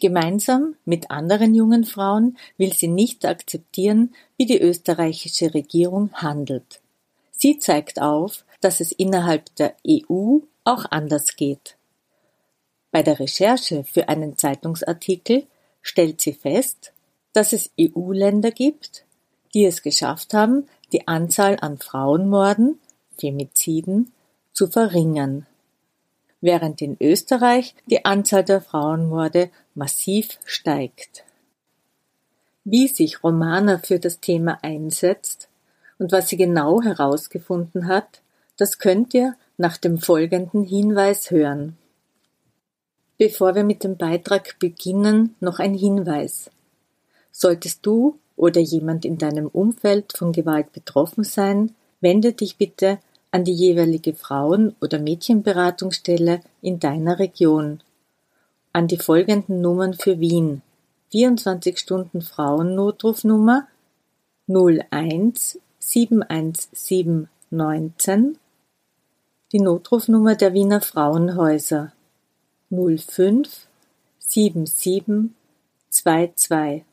Gemeinsam mit anderen jungen Frauen will sie nicht akzeptieren, wie die österreichische Regierung handelt. Sie zeigt auf, dass es innerhalb der EU auch anders geht. Bei der Recherche für einen Zeitungsartikel stellt sie fest, dass es EU-Länder gibt, die es geschafft haben, die Anzahl an Frauenmorden, Femiziden, zu verringern, während in Österreich die Anzahl der Frauenmorde massiv steigt. Wie sich Romana für das Thema einsetzt und was sie genau herausgefunden hat, das könnt ihr nach dem folgenden Hinweis hören. Bevor wir mit dem Beitrag beginnen, noch ein Hinweis. Solltest du oder jemand in deinem Umfeld von Gewalt betroffen sein, wende dich bitte an die jeweilige Frauen- oder Mädchenberatungsstelle in deiner Region. An die folgenden Nummern für Wien: 24 Stunden Frauennotrufnummer 01 717 19, die Notrufnummer der Wiener Frauenhäuser 05 77 22.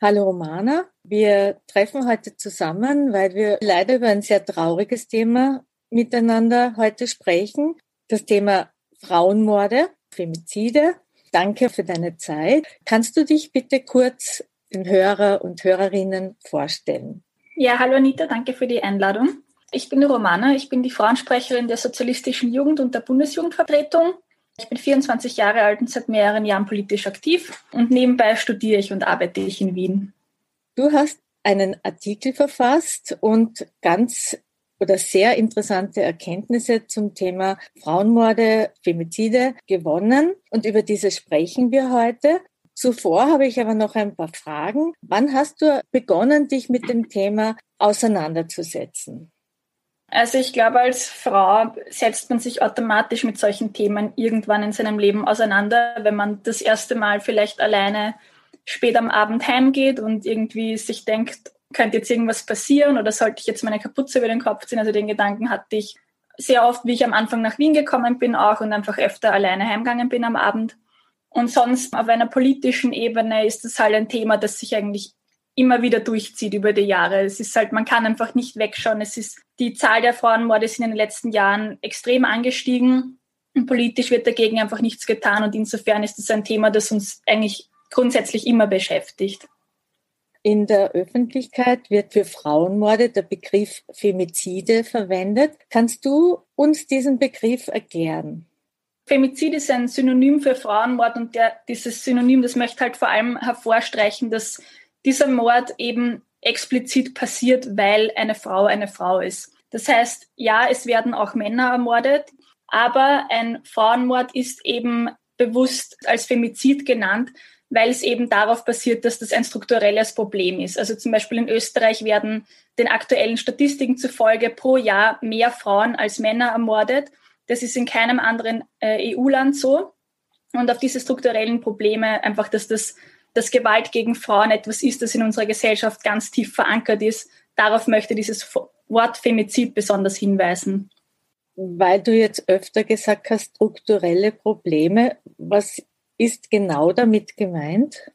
Hallo Romana, wir treffen heute zusammen, weil wir leider über ein sehr trauriges Thema miteinander heute sprechen. Das Thema Frauenmorde, Femizide. Danke für deine Zeit. Kannst du dich bitte kurz den Hörer und Hörerinnen vorstellen? Ja, hallo Anita, danke für die Einladung. Ich bin Romana, ich bin die Frauensprecherin der Sozialistischen Jugend und der Bundesjugendvertretung. Ich bin 24 Jahre alt und seit mehreren Jahren politisch aktiv und nebenbei studiere ich und arbeite ich in Wien. Du hast einen Artikel verfasst und ganz oder sehr interessante Erkenntnisse zum Thema Frauenmorde, Femizide gewonnen und über diese sprechen wir heute. Zuvor habe ich aber noch ein paar Fragen. Wann hast du begonnen, dich mit dem Thema auseinanderzusetzen? Also ich glaube, als Frau setzt man sich automatisch mit solchen Themen irgendwann in seinem Leben auseinander, wenn man das erste Mal vielleicht alleine spät am Abend heimgeht und irgendwie sich denkt, könnte jetzt irgendwas passieren oder sollte ich jetzt meine Kapuze über den Kopf ziehen? Also den Gedanken hatte ich sehr oft, wie ich am Anfang nach Wien gekommen bin auch und einfach öfter alleine heimgegangen bin am Abend. Und sonst auf einer politischen Ebene ist das halt ein Thema, das sich eigentlich immer wieder durchzieht über die Jahre. Es ist halt, man kann einfach nicht wegschauen. Es ist, die Zahl der Frauenmorde sind in den letzten Jahren extrem angestiegen. Und politisch wird dagegen einfach nichts getan. Und insofern ist es ein Thema, das uns eigentlich grundsätzlich immer beschäftigt. In der Öffentlichkeit wird für Frauenmorde der Begriff Femizide verwendet. Kannst du uns diesen Begriff erklären? Femizid ist ein Synonym für Frauenmord und der, dieses Synonym, das möchte halt vor allem hervorstreichen, dass dieser Mord eben explizit passiert, weil eine Frau eine Frau ist. Das heißt, ja, es werden auch Männer ermordet, aber ein Frauenmord ist eben bewusst als Femizid genannt, weil es eben darauf basiert, dass das ein strukturelles Problem ist. Also zum Beispiel in Österreich werden den aktuellen Statistiken zufolge pro Jahr mehr Frauen als Männer ermordet. Das ist in keinem anderen äh, EU-Land so. Und auf diese strukturellen Probleme, einfach, dass das dass Gewalt gegen Frauen etwas ist, das in unserer Gesellschaft ganz tief verankert ist. Darauf möchte dieses Wort Femizid besonders hinweisen. Weil du jetzt öfter gesagt hast, strukturelle Probleme, was ist genau damit gemeint?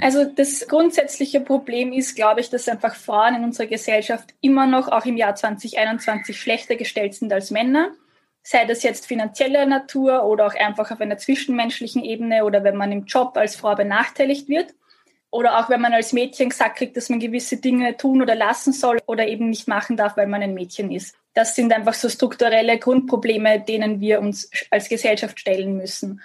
Also das grundsätzliche Problem ist, glaube ich, dass einfach Frauen in unserer Gesellschaft immer noch, auch im Jahr 2021, schlechter gestellt sind als Männer sei das jetzt finanzieller Natur oder auch einfach auf einer zwischenmenschlichen Ebene oder wenn man im Job als Frau benachteiligt wird. Oder auch wenn man als Mädchen gesagt kriegt, dass man gewisse Dinge tun oder lassen soll oder eben nicht machen darf, weil man ein Mädchen ist. Das sind einfach so strukturelle Grundprobleme, denen wir uns als Gesellschaft stellen müssen.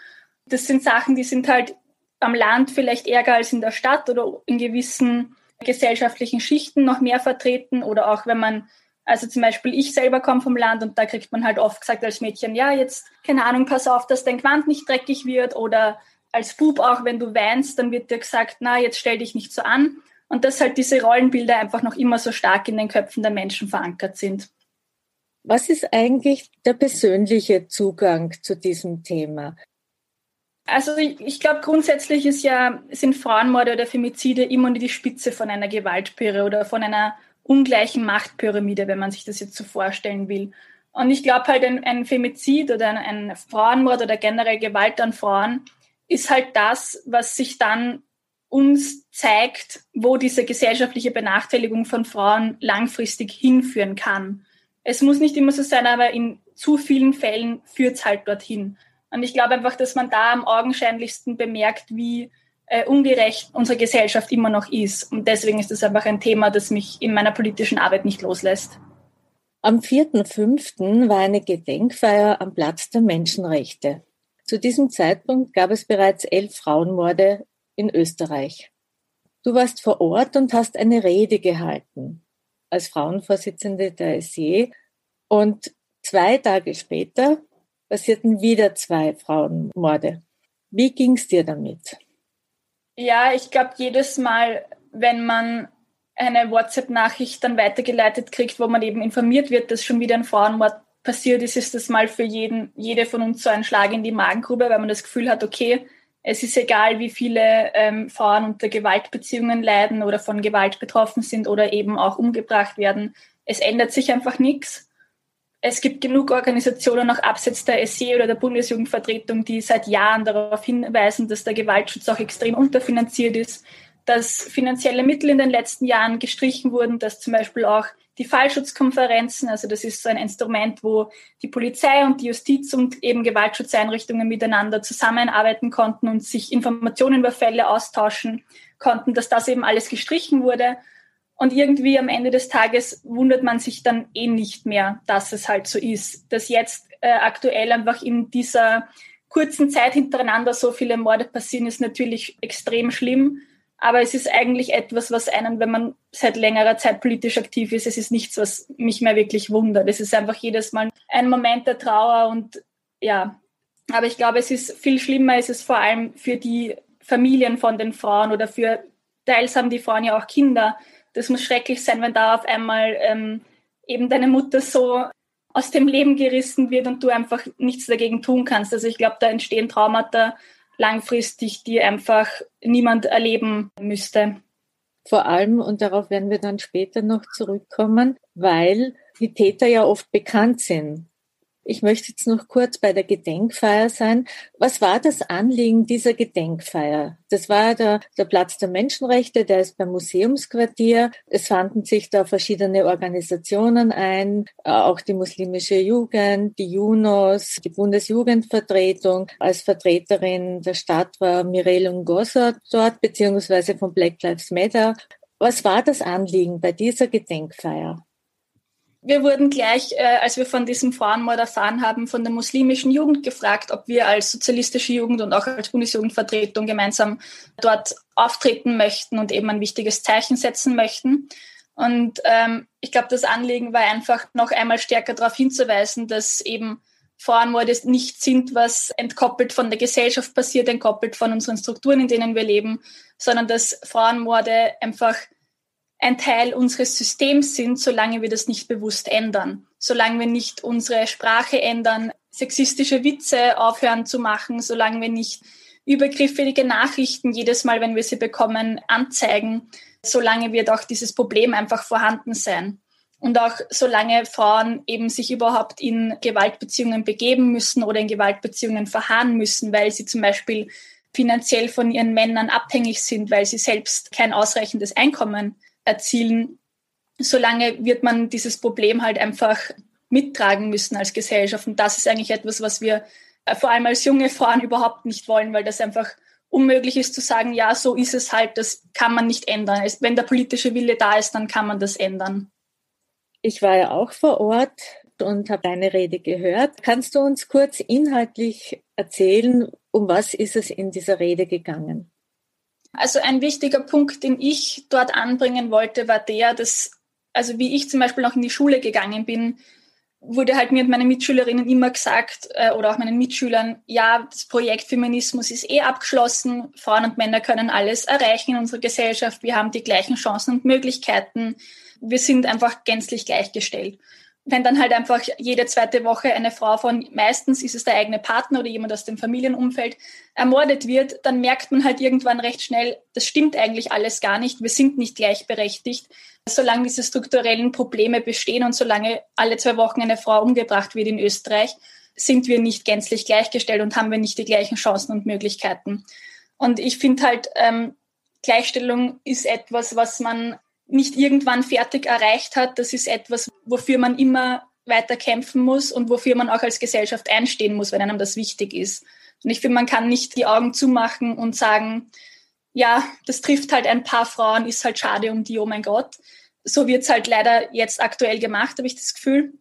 Das sind Sachen, die sind halt am Land vielleicht ärger als in der Stadt oder in gewissen gesellschaftlichen Schichten noch mehr vertreten oder auch wenn man Also zum Beispiel, ich selber komme vom Land und da kriegt man halt oft gesagt als Mädchen, ja, jetzt, keine Ahnung, pass auf, dass dein Gewand nicht dreckig wird oder als Bub auch, wenn du weinst, dann wird dir gesagt, na, jetzt stell dich nicht so an. Und dass halt diese Rollenbilder einfach noch immer so stark in den Köpfen der Menschen verankert sind. Was ist eigentlich der persönliche Zugang zu diesem Thema? Also ich, glaube grundsätzlich ist ja, sind Frauenmorde oder Femizide immer nur die Spitze von einer Gewaltpyre oder von einer ungleichen Machtpyramide, wenn man sich das jetzt so vorstellen will. Und ich glaube halt, ein, ein Femizid oder ein, ein Frauenmord oder generell Gewalt an Frauen ist halt das, was sich dann uns zeigt, wo diese gesellschaftliche Benachteiligung von Frauen langfristig hinführen kann. Es muss nicht immer so sein, aber in zu vielen Fällen führt es halt dorthin. Und ich glaube einfach, dass man da am augenscheinlichsten bemerkt, wie äh, ungerecht unsere Gesellschaft immer noch ist. Und deswegen ist das einfach ein Thema, das mich in meiner politischen Arbeit nicht loslässt. Am 4.5. war eine Gedenkfeier am Platz der Menschenrechte. Zu diesem Zeitpunkt gab es bereits elf Frauenmorde in Österreich. Du warst vor Ort und hast eine Rede gehalten als Frauenvorsitzende der SE. Und zwei Tage später passierten wieder zwei Frauenmorde. Wie ging es dir damit? Ja, ich glaube, jedes Mal, wenn man eine WhatsApp-Nachricht dann weitergeleitet kriegt, wo man eben informiert wird, dass schon wieder ein Frauenmord passiert ist, ist das mal für jeden, jede von uns so ein Schlag in die Magengrube, weil man das Gefühl hat, okay, es ist egal, wie viele ähm, Frauen unter Gewaltbeziehungen leiden oder von Gewalt betroffen sind oder eben auch umgebracht werden. Es ändert sich einfach nichts es gibt genug Organisationen, auch abseits der SE oder der Bundesjugendvertretung, die seit Jahren darauf hinweisen, dass der Gewaltschutz auch extrem unterfinanziert ist, dass finanzielle Mittel in den letzten Jahren gestrichen wurden, dass zum Beispiel auch die Fallschutzkonferenzen, also das ist so ein Instrument, wo die Polizei und die Justiz und eben Gewaltschutzeinrichtungen miteinander zusammenarbeiten konnten und sich Informationen über Fälle austauschen konnten, dass das eben alles gestrichen wurde und irgendwie am Ende des Tages wundert man sich dann eh nicht mehr, dass es halt so ist. Dass jetzt äh, aktuell einfach in dieser kurzen Zeit hintereinander so viele Morde passieren, ist natürlich extrem schlimm. Aber es ist eigentlich etwas, was einen, wenn man seit längerer Zeit politisch aktiv ist, es ist nichts, was mich mehr wirklich wundert. Es ist einfach jedes Mal ein Moment der Trauer und ja. Aber ich glaube, es ist viel schlimmer, ist es vor allem für die Familien von den Frauen oder für, teils haben die Frauen ja auch Kinder, das muss schrecklich sein, wenn da auf einmal ähm, eben deine Mutter so aus dem Leben gerissen wird und du einfach nichts dagegen tun kannst. Also ich glaube, da entstehen Traumata langfristig, die einfach niemand erleben müsste. Vor allem, und darauf werden wir dann später noch zurückkommen, weil die Täter ja oft bekannt sind. Ich möchte jetzt noch kurz bei der Gedenkfeier sein. Was war das Anliegen dieser Gedenkfeier? Das war der, der Platz der Menschenrechte, der ist beim Museumsquartier. Es fanden sich da verschiedene Organisationen ein, auch die muslimische Jugend, die JUNOS, die Bundesjugendvertretung. Als Vertreterin der Stadt war Mireille Ngossa dort, beziehungsweise von Black Lives Matter. Was war das Anliegen bei dieser Gedenkfeier? Wir wurden gleich, äh, als wir von diesem Frauenmord erfahren haben, von der muslimischen Jugend gefragt, ob wir als sozialistische Jugend und auch als Bundesjugendvertretung gemeinsam dort auftreten möchten und eben ein wichtiges Zeichen setzen möchten. Und ähm, ich glaube, das Anliegen war einfach noch einmal stärker darauf hinzuweisen, dass eben Frauenmorde nicht sind, was entkoppelt von der Gesellschaft passiert, entkoppelt von unseren Strukturen, in denen wir leben, sondern dass Frauenmorde einfach ein Teil unseres Systems sind, solange wir das nicht bewusst ändern. Solange wir nicht unsere Sprache ändern, sexistische Witze aufhören zu machen, solange wir nicht übergriffige Nachrichten jedes Mal, wenn wir sie bekommen, anzeigen, solange wird auch dieses Problem einfach vorhanden sein. Und auch solange Frauen eben sich überhaupt in Gewaltbeziehungen begeben müssen oder in Gewaltbeziehungen verharren müssen, weil sie zum Beispiel finanziell von ihren Männern abhängig sind, weil sie selbst kein ausreichendes Einkommen erzielen, solange wird man dieses Problem halt einfach mittragen müssen als Gesellschaft. Und das ist eigentlich etwas, was wir äh, vor allem als junge Frauen überhaupt nicht wollen, weil das einfach unmöglich ist zu sagen, ja, so ist es halt, das kann man nicht ändern. Wenn der politische Wille da ist, dann kann man das ändern. Ich war ja auch vor Ort und habe deine Rede gehört. Kannst du uns kurz inhaltlich erzählen, um was ist es in dieser Rede gegangen? Also ein wichtiger Punkt, den ich dort anbringen wollte, war der, dass also wie ich zum Beispiel noch in die Schule gegangen bin, wurde halt mir und meinen Mitschülerinnen immer gesagt äh, oder auch meinen Mitschülern, ja, das Projekt Feminismus ist eh abgeschlossen, Frauen und Männer können alles erreichen in unserer Gesellschaft, wir haben die gleichen Chancen und Möglichkeiten, wir sind einfach gänzlich gleichgestellt wenn dann halt einfach jede zweite Woche eine Frau von, meistens ist es der eigene Partner oder jemand aus dem Familienumfeld, ermordet wird, dann merkt man halt irgendwann recht schnell, das stimmt eigentlich alles gar nicht, wir sind nicht gleichberechtigt. Solange diese strukturellen Probleme bestehen und solange alle zwei Wochen eine Frau umgebracht wird in Österreich, sind wir nicht gänzlich gleichgestellt und haben wir nicht die gleichen Chancen und Möglichkeiten. Und ich finde halt, ähm, Gleichstellung ist etwas, was man nicht irgendwann fertig erreicht hat. Das ist etwas, wofür man immer weiter kämpfen muss und wofür man auch als Gesellschaft einstehen muss, wenn einem das wichtig ist. Und ich finde, man kann nicht die Augen zumachen und sagen, ja, das trifft halt ein paar Frauen, ist halt schade um die, oh mein Gott. So wird es halt leider jetzt aktuell gemacht, habe ich das Gefühl.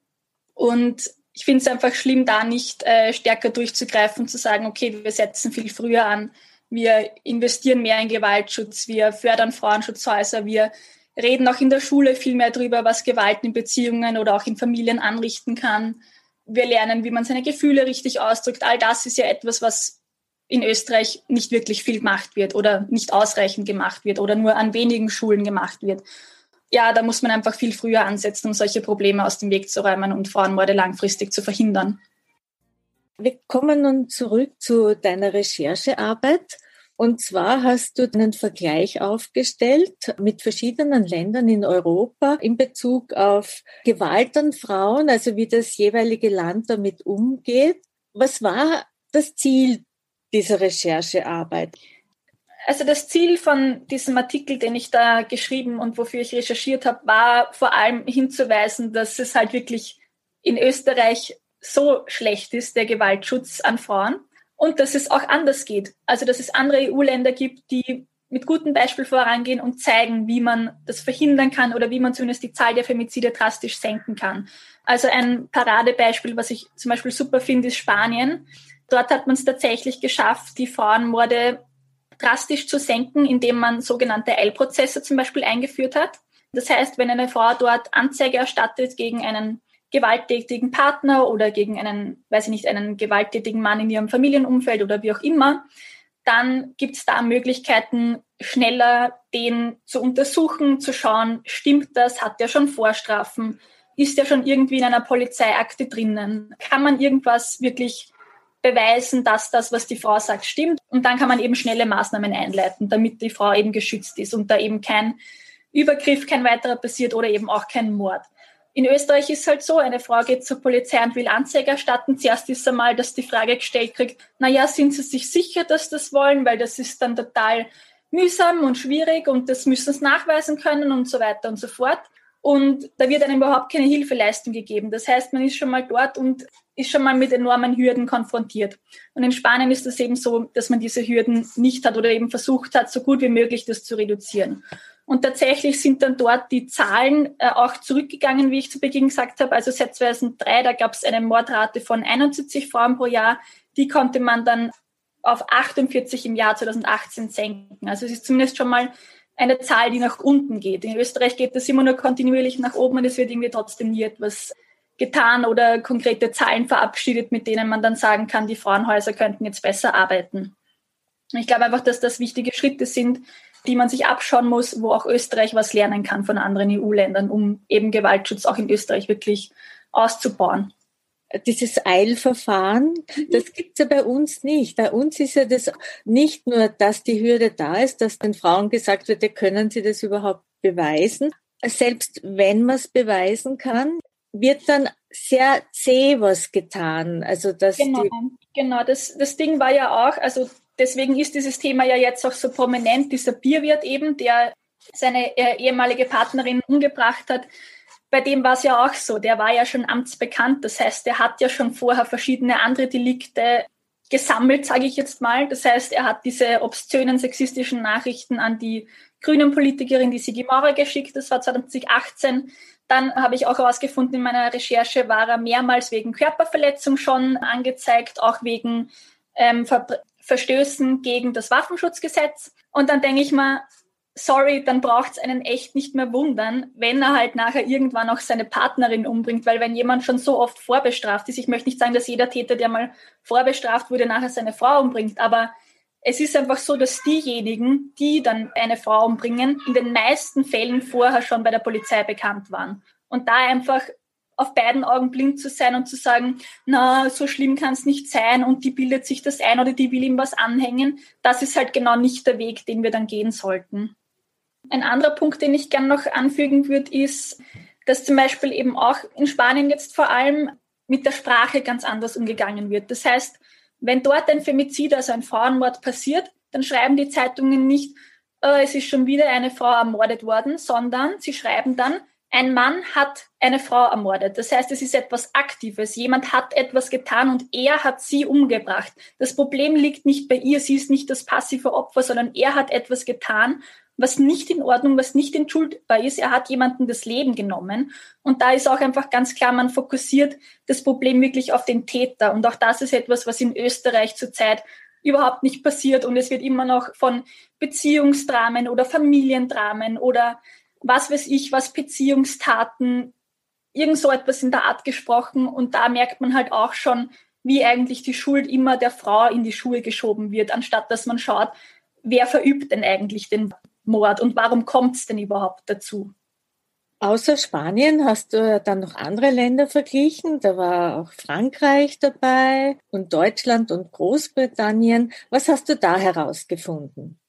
Und ich finde es einfach schlimm, da nicht äh, stärker durchzugreifen, zu sagen, okay, wir setzen viel früher an, wir investieren mehr in Gewaltschutz, wir fördern Frauenschutzhäuser, wir reden auch in der Schule viel mehr darüber, was Gewalt in Beziehungen oder auch in Familien anrichten kann. Wir lernen, wie man seine Gefühle richtig ausdrückt. All das ist ja etwas, was in Österreich nicht wirklich viel gemacht wird oder nicht ausreichend gemacht wird oder nur an wenigen Schulen gemacht wird. Ja, da muss man einfach viel früher ansetzen, um solche Probleme aus dem Weg zu räumen und Frauenmorde langfristig zu verhindern. Wir kommen nun zurück zu deiner Recherchearbeit. Und zwar hast du einen Vergleich aufgestellt mit verschiedenen Ländern in Europa in Bezug auf Gewalt an Frauen, also wie das jeweilige Land damit umgeht. Was war das Ziel dieser Recherchearbeit? Also das Ziel von diesem Artikel, den ich da geschrieben und wofür ich recherchiert habe, war vor allem hinzuweisen, dass es halt wirklich in Österreich so schlecht ist, der Gewaltschutz an Frauen und dass es auch anders geht. Also dass es andere EU-Länder gibt, die mit gutem Beispiel vorangehen und zeigen, wie man das verhindern kann oder wie man zumindest die Zahl der Femizide drastisch senken kann. Also ein Paradebeispiel, was ich zum Beispiel super finde, ist Spanien. Dort hat man es tatsächlich geschafft, die Frauenmorde drastisch zu senken, indem man sogenannte Eilprozesse zum Beispiel eingeführt hat. Das heißt, wenn eine Frau dort Anzeige erstattet gegen einen gewalttätigen Partner oder gegen einen, weiß ich nicht, einen gewalttätigen Mann in ihrem Familienumfeld oder wie auch immer, dann gibt es da Möglichkeiten, schneller den zu untersuchen, zu schauen, stimmt das, hat der schon Vorstrafen, ist der schon irgendwie in einer Polizeiakte drinnen, kann man irgendwas wirklich beweisen, dass das, was die Frau sagt, stimmt. Und dann kann man eben schnelle Maßnahmen einleiten, damit die Frau eben geschützt ist und da eben kein Übergriff, kein weiterer passiert oder eben auch kein Mord. In Österreich ist halt so, eine Frau geht zur Polizei und will Anzeige erstatten. Zuerst ist einmal, dass die Frage gestellt kriegt, naja, sind Sie sich sicher, dass das wollen? Weil das ist dann total mühsam und schwierig und das müssen sie nachweisen können und so weiter und so fort. Und da wird einem überhaupt keine Hilfeleistung gegeben. Das heißt, man ist schon mal dort und ist schon mal mit enormen Hürden konfrontiert. Und in Spanien ist es eben so, dass man diese Hürden nicht hat oder eben versucht hat, so gut wie möglich das zu reduzieren. Und tatsächlich sind dann dort die Zahlen äh, auch zurückgegangen, wie ich zu Beginn gesagt habe. Also seit 2003, da gab es eine Mordrate von 71 Frauen pro Jahr. Die konnte man dann auf 48 im Jahr 2018 senken. Also es ist zumindest schon mal eine Zahl, die nach unten geht. In Österreich geht das immer nur kontinuierlich nach oben und es wird irgendwie trotzdem nie etwas getan oder konkrete Zahlen verabschiedet, mit denen man dann sagen kann, die Frauenhäuser könnten jetzt besser arbeiten. Ich glaube einfach, dass das wichtige Schritte sind, die man sich abschauen muss, wo auch Österreich was lernen kann von anderen EU-Ländern, um eben Gewaltschutz auch in Österreich wirklich auszubauen. Dieses Eilverfahren, das gibt's ja bei uns nicht. Bei uns ist ja das nicht nur, dass die Hürde da ist, dass den Frauen gesagt wird, können sie das überhaupt beweisen. Selbst wenn man es beweisen kann, wird dann sehr zäh was getan. Also dass genau, genau. Das, das Ding war ja auch, also deswegen ist dieses Thema ja jetzt auch so prominent, dieser Bierwirt eben, der seine äh, ehemalige Partnerin umgebracht hat. Bei dem war es ja auch so, der war ja schon amtsbekannt. Das heißt, er hat ja schon vorher verschiedene andere Delikte gesammelt, sage ich jetzt mal. Das heißt, er hat diese obszönen sexistischen Nachrichten an die grünen Politikerin, die Sigi Maurer, geschickt. Das war 2018. Dann habe ich auch herausgefunden, in meiner Recherche war er mehrmals wegen Körperverletzung schon angezeigt, auch wegen ähm, Verstößen gegen das Waffenschutzgesetz. Und dann denke ich mal, sorry, dann braucht es einen echt nicht mehr wundern, wenn er halt nachher irgendwann auch seine Partnerin umbringt, weil wenn jemand schon so oft vorbestraft ist, ich möchte nicht sagen, dass jeder Täter, der mal vorbestraft wurde, nachher seine Frau umbringt, aber es ist einfach so, dass diejenigen, die dann eine Frau umbringen, in den meisten Fällen vorher schon bei der Polizei bekannt waren. Und da einfach auf beiden Augen blind zu sein und zu sagen, na, so schlimm kann es nicht sein und die bildet sich das ein oder die will ihm was anhängen, das ist halt genau nicht der Weg, den wir dann gehen sollten. Ein anderer Punkt, den ich gerne noch anfügen würde, ist, dass zum Beispiel eben auch in Spanien jetzt vor allem mit der Sprache ganz anders umgegangen wird. Das heißt, wenn dort ein Femizid, also ein Frauenmord passiert, dann schreiben die Zeitungen nicht, äh, es ist schon wieder eine Frau ermordet worden, sondern sie schreiben dann, ein Mann hat eine Frau ermordet. Das heißt, es ist etwas Aktives. Jemand hat etwas getan und er hat sie umgebracht. Das Problem liegt nicht bei ihr. Sie ist nicht das passive Opfer, sondern er hat etwas getan, was nicht in Ordnung, was nicht entschuldbar ist. Er hat jemanden das Leben genommen. Und da ist auch einfach ganz klar, man fokussiert das Problem wirklich auf den Täter. Und auch das ist etwas, was in Österreich zurzeit überhaupt nicht passiert. Und es wird immer noch von Beziehungsdramen oder Familiendramen oder was weiß ich, was Beziehungstaten, irgend so etwas in der Art gesprochen. Und da merkt man halt auch schon, wie eigentlich die Schuld immer der Frau in die Schuhe geschoben wird, anstatt dass man schaut, wer verübt denn eigentlich den Mord und warum kommt es denn überhaupt dazu? Außer Spanien hast du dann noch andere Länder verglichen. Da war auch Frankreich dabei und Deutschland und Großbritannien. Was hast du da herausgefunden?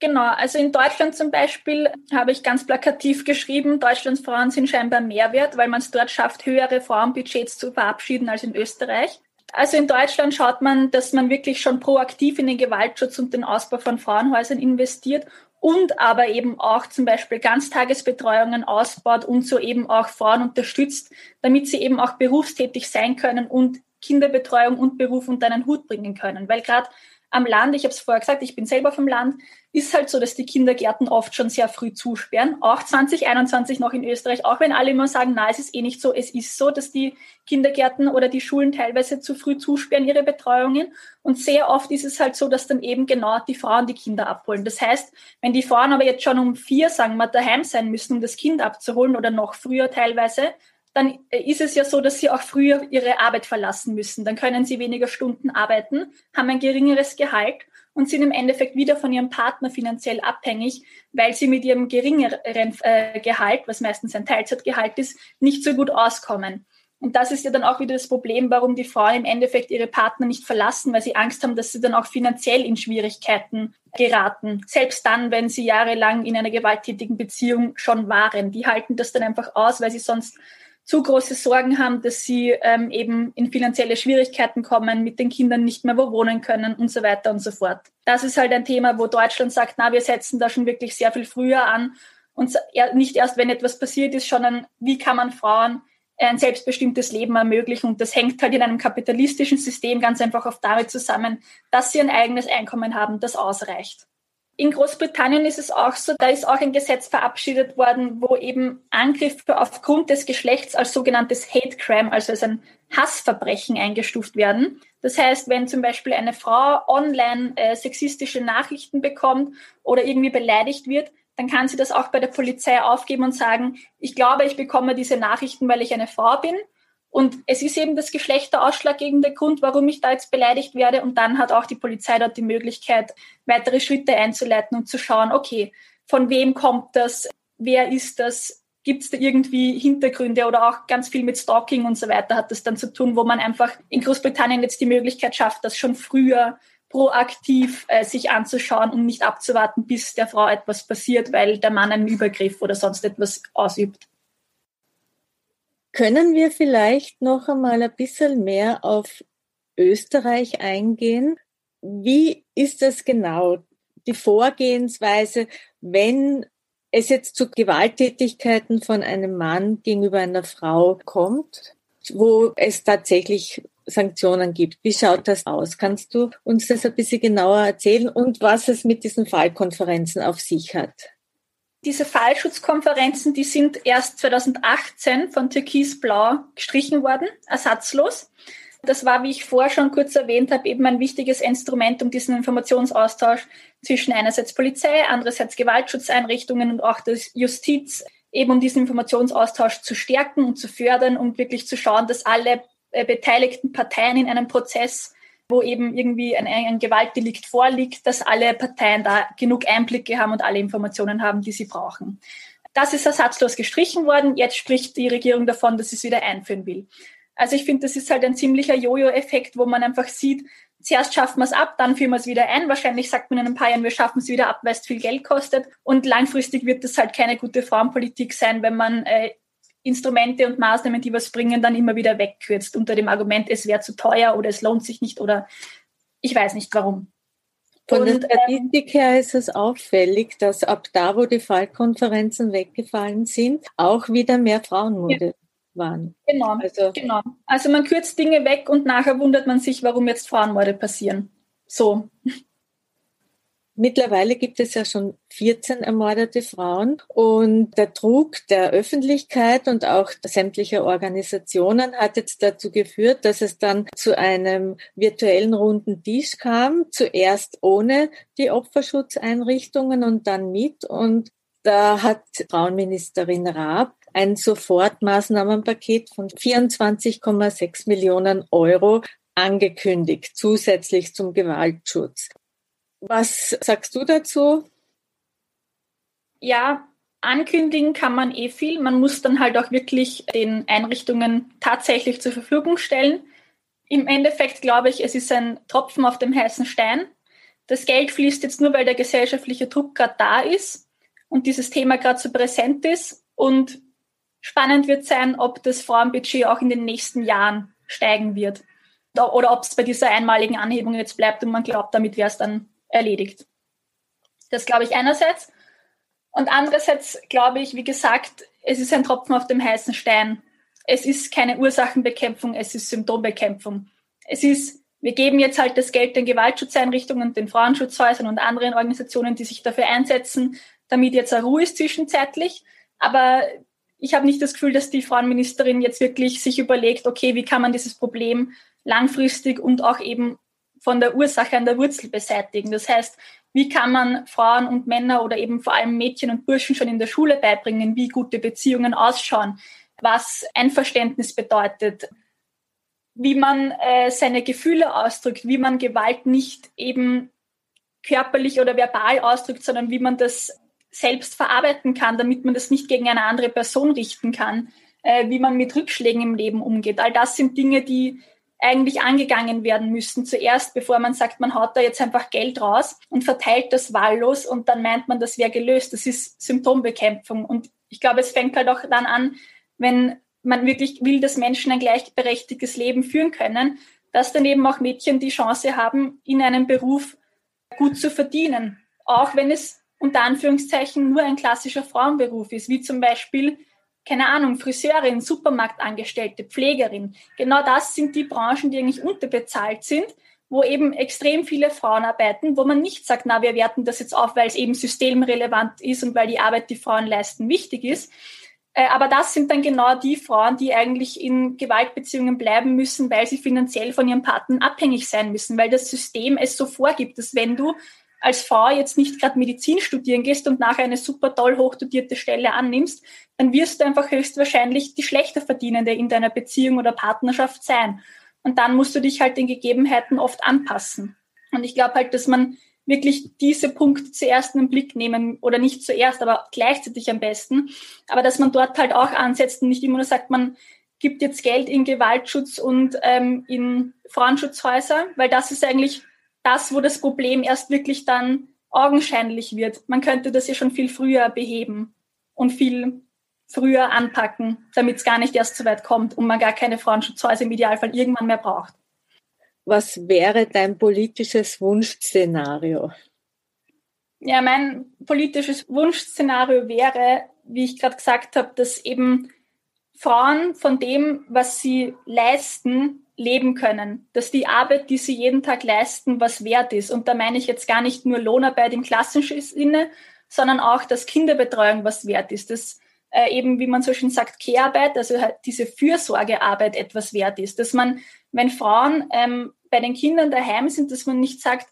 Genau, also in Deutschland zum Beispiel habe ich ganz plakativ geschrieben, Deutschlands Frauen sind scheinbar mehr wert, weil man es dort schafft, höhere Frauenbudgets zu verabschieden als in Österreich. Also in Deutschland schaut man, dass man wirklich schon proaktiv in den Gewaltschutz und den Ausbau von Frauenhäusern investiert und aber eben auch zum Beispiel Ganztagesbetreuungen ausbaut und so eben auch Frauen unterstützt, damit sie eben auch berufstätig sein können und Kinderbetreuung und Beruf unter einen Hut bringen können. Weil gerade am Land, ich habe es vorher gesagt, ich bin selber vom Land, ist halt so, dass die Kindergärten oft schon sehr früh zusperren. Auch 2021 noch in Österreich, auch wenn alle immer sagen, na, es ist eh nicht so. Es ist so, dass die Kindergärten oder die Schulen teilweise zu früh zusperren ihre Betreuungen. Und sehr oft ist es halt so, dass dann eben genau die Frauen die Kinder abholen. Das heißt, wenn die Frauen aber jetzt schon um vier, sagen wir, daheim sein müssen, um das Kind abzuholen oder noch früher teilweise, dann ist es ja so, dass sie auch früher ihre Arbeit verlassen müssen. Dann können sie weniger Stunden arbeiten, haben ein geringeres Gehalt und sind im Endeffekt wieder von ihrem Partner finanziell abhängig, weil sie mit ihrem geringeren äh, Gehalt, was meistens ein Teilzeitgehalt ist, nicht so gut auskommen. Und das ist ja dann auch wieder das Problem, warum die Frauen im Endeffekt ihre Partner nicht verlassen, weil sie Angst haben, dass sie dann auch finanziell in Schwierigkeiten geraten. Selbst dann, wenn sie jahrelang in einer gewalttätigen Beziehung schon waren. Die halten das dann einfach aus, weil sie sonst zu große Sorgen haben, dass sie ähm, eben in finanzielle Schwierigkeiten kommen, mit den Kindern nicht mehr wo wohnen können und so weiter und so fort. Das ist halt ein Thema, wo Deutschland sagt, na, wir setzen da schon wirklich sehr viel früher an und nicht erst, wenn etwas passiert ist, sondern wie kann man Frauen ein selbstbestimmtes Leben ermöglichen. Und das hängt halt in einem kapitalistischen System ganz einfach oft damit zusammen, dass sie ein eigenes Einkommen haben, das ausreicht. In Großbritannien ist es auch so, da ist auch ein Gesetz verabschiedet worden, wo eben Angriffe aufgrund des Geschlechts als sogenanntes Hate Crime, also als ein Hassverbrechen eingestuft werden. Das heißt, wenn zum Beispiel eine Frau online äh, sexistische Nachrichten bekommt oder irgendwie beleidigt wird, dann kann sie das auch bei der Polizei aufgeben und sagen, ich glaube, ich bekomme diese Nachrichten, weil ich eine Frau bin und es ist eben das Geschlecht der ausschlaggebende Grund, warum ich da jetzt beleidigt werde. Und dann hat auch die Polizei dort die Möglichkeit, weitere Schritte einzuleiten und zu schauen, okay, von wem kommt das? Wer ist das? Gibt es da irgendwie Hintergründe oder auch ganz viel mit Stalking und so weiter hat das dann zu tun, wo man einfach in Großbritannien jetzt die Möglichkeit schafft, das schon früher proaktiv äh, sich anzuschauen und nicht abzuwarten, bis der Frau etwas passiert, weil der Mann einen Übergriff oder sonst etwas ausübt. Können wir vielleicht noch einmal ein bisschen mehr auf Österreich eingehen? Wie ist das genau, die Vorgehensweise, wenn es jetzt zu Gewalttätigkeiten von einem Mann gegenüber einer Frau kommt, wo es tatsächlich Sanktionen gibt. Wie schaut das aus? Kannst du uns das ein bisschen genauer erzählen und was es mit diesen Fallkonferenzen auf sich hat? Diese Fallschutzkonferenzen, die sind erst 2018 von Türkis Blau gestrichen worden, ersatzlos. Das war, wie ich vorher schon kurz erwähnt habe, eben ein wichtiges Instrument, um diesen Informationsaustausch zwischen einerseits Polizei, andererseits Gewaltschutzeinrichtungen und auch der Justiz, eben um diesen Informationsaustausch zu stärken und zu fördern und wirklich zu schauen, dass alle äh, beteiligten Parteien in einem Prozess wo eben irgendwie ein, ein Gewaltdelikt vorliegt, dass alle Parteien da genug Einblicke haben und alle Informationen haben, die sie brauchen. Das ist ersatzlos gestrichen worden. Jetzt spricht die Regierung davon, dass sie es wieder einführen will. Also ich finde, das ist halt ein ziemlicher Jojo-Effekt, wo man einfach sieht, zuerst schaffen wir es ab, dann führen wir es wieder ein. Wahrscheinlich sagt man in ein paar Jahren, wir schaffen es wieder ab, weil es viel Geld kostet. Und langfristig wird das halt keine gute Frauenpolitik sein, wenn man äh, Instrumente und Maßnahmen, die was bringen, dann immer wieder wegkürzt unter dem Argument, es wäre zu teuer oder es lohnt sich nicht oder ich weiß nicht warum. Von der Statistik her ist es auffällig, dass ab da, wo die Fallkonferenzen weggefallen sind, auch wieder mehr Frauenmorde ja. waren. Genau, also, genau. Also man kürzt Dinge weg und nachher wundert man sich, warum jetzt Frauenmorde passieren. So. Mittlerweile gibt es ja schon 14 ermordete Frauen und der Druck der Öffentlichkeit und auch sämtlicher Organisationen hat jetzt dazu geführt, dass es dann zu einem virtuellen runden Tisch kam, zuerst ohne die Opferschutzeinrichtungen und dann mit und da hat Frauenministerin Raab ein Sofortmaßnahmenpaket von 24,6 Millionen Euro angekündigt, zusätzlich zum Gewaltschutz. Was sagst du dazu? Ja, ankündigen kann man eh viel. Man muss dann halt auch wirklich den Einrichtungen tatsächlich zur Verfügung stellen. Im Endeffekt glaube ich, es ist ein Tropfen auf dem heißen Stein. Das Geld fließt jetzt nur, weil der gesellschaftliche Druck gerade da ist und dieses Thema gerade so präsent ist. Und spannend wird sein, ob das Frauenbudget auch in den nächsten Jahren steigen wird. Oder ob es bei dieser einmaligen Anhebung jetzt bleibt und man glaubt, damit wäre es dann erledigt. Das glaube ich einerseits. Und andererseits glaube ich, wie gesagt, es ist ein Tropfen auf dem heißen Stein. Es ist keine Ursachenbekämpfung, es ist Symptombekämpfung. Es ist, wir geben jetzt halt das Geld den Gewaltschutzeinrichtungen, den Frauenschutzhäusern und anderen Organisationen, die sich dafür einsetzen, damit jetzt eine Ruhe ist zwischenzeitlich. Aber ich habe nicht das Gefühl, dass die Frauenministerin jetzt wirklich sich überlegt, okay, wie kann man dieses Problem langfristig und auch eben von der Ursache an der Wurzel beseitigen. Das heißt, wie kann man Frauen und Männer oder eben vor allem Mädchen und Burschen schon in der Schule beibringen, wie gute Beziehungen ausschauen, was Einverständnis bedeutet, wie man äh, seine Gefühle ausdrückt, wie man Gewalt nicht eben körperlich oder verbal ausdrückt, sondern wie man das selbst verarbeiten kann, damit man das nicht gegen eine andere Person richten kann, äh, wie man mit Rückschlägen im Leben umgeht. All das sind Dinge, die eigentlich angegangen werden müssen zuerst, bevor man sagt, man haut da jetzt einfach Geld raus und verteilt das wahllos und dann meint man, das wäre gelöst. Das ist Symptombekämpfung. Und ich glaube, es fängt halt auch dann an, wenn man wirklich will, dass Menschen ein gleichberechtigtes Leben führen können, dass dann eben auch Mädchen die Chance haben, in einem Beruf gut zu verdienen. Auch wenn es unter Anführungszeichen nur ein klassischer Frauenberuf ist, wie zum Beispiel keine Ahnung, Friseurin, Supermarktangestellte, Pflegerin. Genau das sind die Branchen, die eigentlich unterbezahlt sind, wo eben extrem viele Frauen arbeiten, wo man nicht sagt, na, wir werten das jetzt auf, weil es eben systemrelevant ist und weil die Arbeit, die Frauen leisten, wichtig ist. Äh, aber das sind dann genau die Frauen, die eigentlich in Gewaltbeziehungen bleiben müssen, weil sie finanziell von ihrem Partner abhängig sein müssen, weil das System es so vorgibt, dass wenn du als Frau jetzt nicht gerade Medizin studieren gehst und nachher eine super toll hochdotierte Stelle annimmst, dann wirst du einfach höchstwahrscheinlich die schlechter Verdienende in deiner Beziehung oder Partnerschaft sein. Und dann musst du dich halt den Gegebenheiten oft anpassen. Und ich glaube halt, dass man wirklich diese Punkte zuerst in den Blick nehmen oder nicht zuerst, aber gleichzeitig am besten. Aber dass man dort halt auch ansetzt und nicht immer nur sagt, man gibt jetzt Geld in Gewaltschutz und ähm, in Frauenschutzhäuser, weil das ist eigentlich das, wo das Problem erst wirklich dann augenscheinlich wird. Man könnte das ja schon viel früher beheben und viel früher anpacken, damit es gar nicht erst so weit kommt und man gar keine Frauenschutzhäuser im Idealfall irgendwann mehr braucht. Was wäre dein politisches Wunschszenario? Ja, mein politisches Wunschszenario wäre, wie ich gerade gesagt habe, dass eben Frauen von dem, was sie leisten, leben können, dass die Arbeit, die sie jeden Tag leisten, was wert ist. Und da meine ich jetzt gar nicht nur Lohnarbeit im klassischen Sinne, sondern auch, dass Kinderbetreuung was wert ist, dass äh, eben, wie man so schön sagt, Care-Arbeit, also halt diese Fürsorgearbeit etwas wert ist, dass man wenn Frauen ähm, bei den Kindern daheim sind, dass man nicht sagt,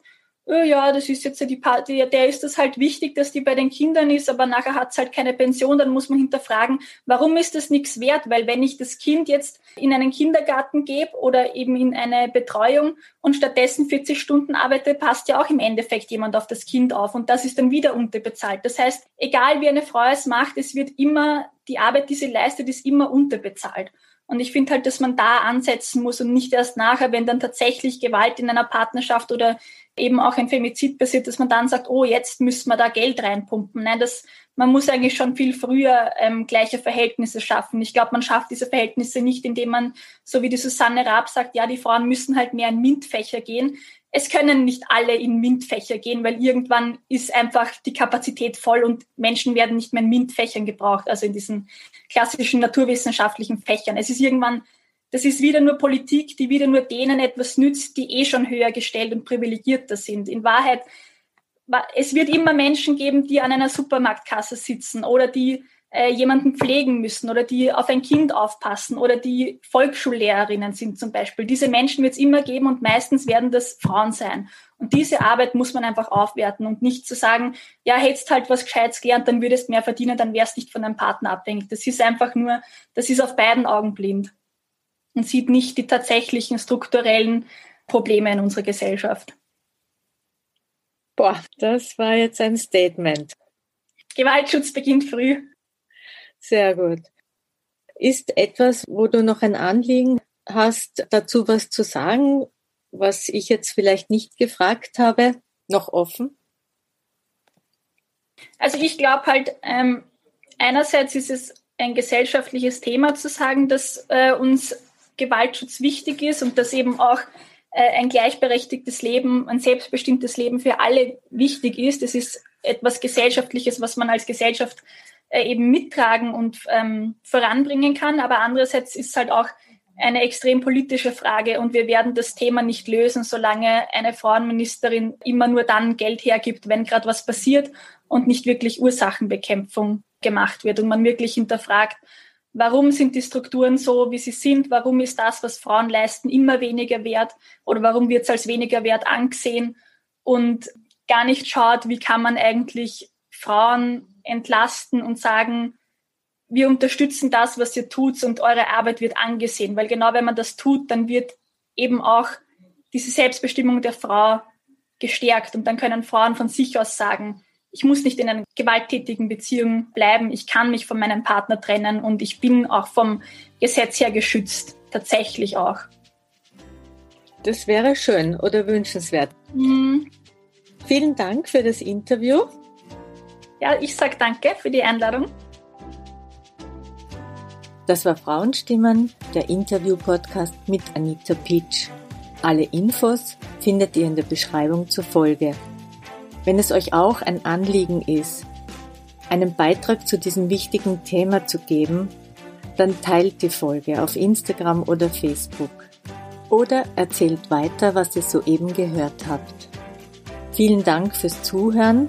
oh ja, das ist jetzt die Party, der ist das halt wichtig, dass die bei den Kindern ist, aber nachher hat es halt keine Pension, dann muss man hinterfragen, warum ist das nichts wert? Weil wenn ich das Kind jetzt in einen Kindergarten gebe oder eben in eine Betreuung und stattdessen 40 Stunden arbeite, passt ja auch im Endeffekt jemand auf das Kind auf und das ist dann wieder unterbezahlt. Das heißt, egal wie eine Frau es macht, es wird immer, die Arbeit, die sie leistet, ist immer unterbezahlt. Und ich finde halt, dass man da ansetzen muss und nicht erst nachher, wenn dann tatsächlich Gewalt in einer Partnerschaft oder eben auch ein Femizid passiert, dass man dann sagt, oh, jetzt müssen wir da Geld reinpumpen. Nein, das, man muss eigentlich schon viel früher ähm, gleiche Verhältnisse schaffen. Ich glaube, man schafft diese Verhältnisse nicht, indem man, so wie die Susanne Raab sagt, ja, die Frauen müssen halt mehr in MINT-Fächer gehen. Es können nicht alle in MINT-Fächer gehen, weil irgendwann ist einfach die Kapazität voll und Menschen werden nicht mehr in MINT-Fächern gebraucht, also in diesen klassischen naturwissenschaftlichen Fächern. Es ist irgendwann das ist wieder nur Politik, die wieder nur denen etwas nützt, die eh schon höher gestellt und privilegierter sind. In Wahrheit, es wird immer Menschen geben, die an einer Supermarktkasse sitzen oder die äh, jemanden pflegen müssen oder die auf ein Kind aufpassen oder die Volksschullehrerinnen sind zum Beispiel. Diese Menschen wird es immer geben und meistens werden das Frauen sein. Und diese Arbeit muss man einfach aufwerten und nicht zu sagen, ja, hättest halt was Gescheites gelernt, dann würdest mehr verdienen, dann wärst nicht von deinem Partner abhängig. Das ist einfach nur, das ist auf beiden Augen blind und sieht nicht die tatsächlichen strukturellen Probleme in unserer Gesellschaft. Boah, das war jetzt ein Statement. Gewaltschutz beginnt früh. Sehr gut. Ist etwas, wo du noch ein Anliegen hast, dazu was zu sagen, was ich jetzt vielleicht nicht gefragt habe, noch offen? Also ich glaube halt, ähm, einerseits ist es ein gesellschaftliches Thema zu sagen, dass äh, uns Gewaltschutz wichtig ist und dass eben auch äh, ein gleichberechtigtes Leben, ein selbstbestimmtes Leben für alle wichtig ist. Das ist etwas Gesellschaftliches, was man als Gesellschaft eben mittragen und ähm, voranbringen kann. Aber andererseits ist es halt auch eine extrem politische Frage und wir werden das Thema nicht lösen, solange eine Frauenministerin immer nur dann Geld hergibt, wenn gerade was passiert und nicht wirklich Ursachenbekämpfung gemacht wird und man wirklich hinterfragt, warum sind die Strukturen so, wie sie sind, warum ist das, was Frauen leisten, immer weniger wert? Oder warum wird es als weniger wert angesehen? Und gar nicht schaut, wie kann man eigentlich Frauen entlasten und sagen, wir unterstützen das, was ihr tut und eure Arbeit wird angesehen, weil genau wenn man das tut, dann wird eben auch diese Selbstbestimmung der Frau gestärkt und dann können Frauen von sich aus sagen, ich muss nicht in einer gewalttätigen Beziehung bleiben. Ich kann mich von meinem Partner trennen und ich bin auch vom Gesetz her geschützt. Tatsächlich auch. Das wäre schön oder wünschenswert. Mhm. Vielen Dank für das Interview. Ja, ich sage danke für die Einladung. Das war Frauenstimmen, der Interview-Podcast mit Anita Pitsch. Alle Infos findet ihr in der Beschreibung zur Folge. Wenn es euch auch ein Anliegen ist, einen Beitrag zu diesem wichtigen Thema zu geben, dann teilt die Folge auf Instagram oder Facebook oder erzählt weiter, was ihr soeben gehört habt. Vielen Dank fürs Zuhören.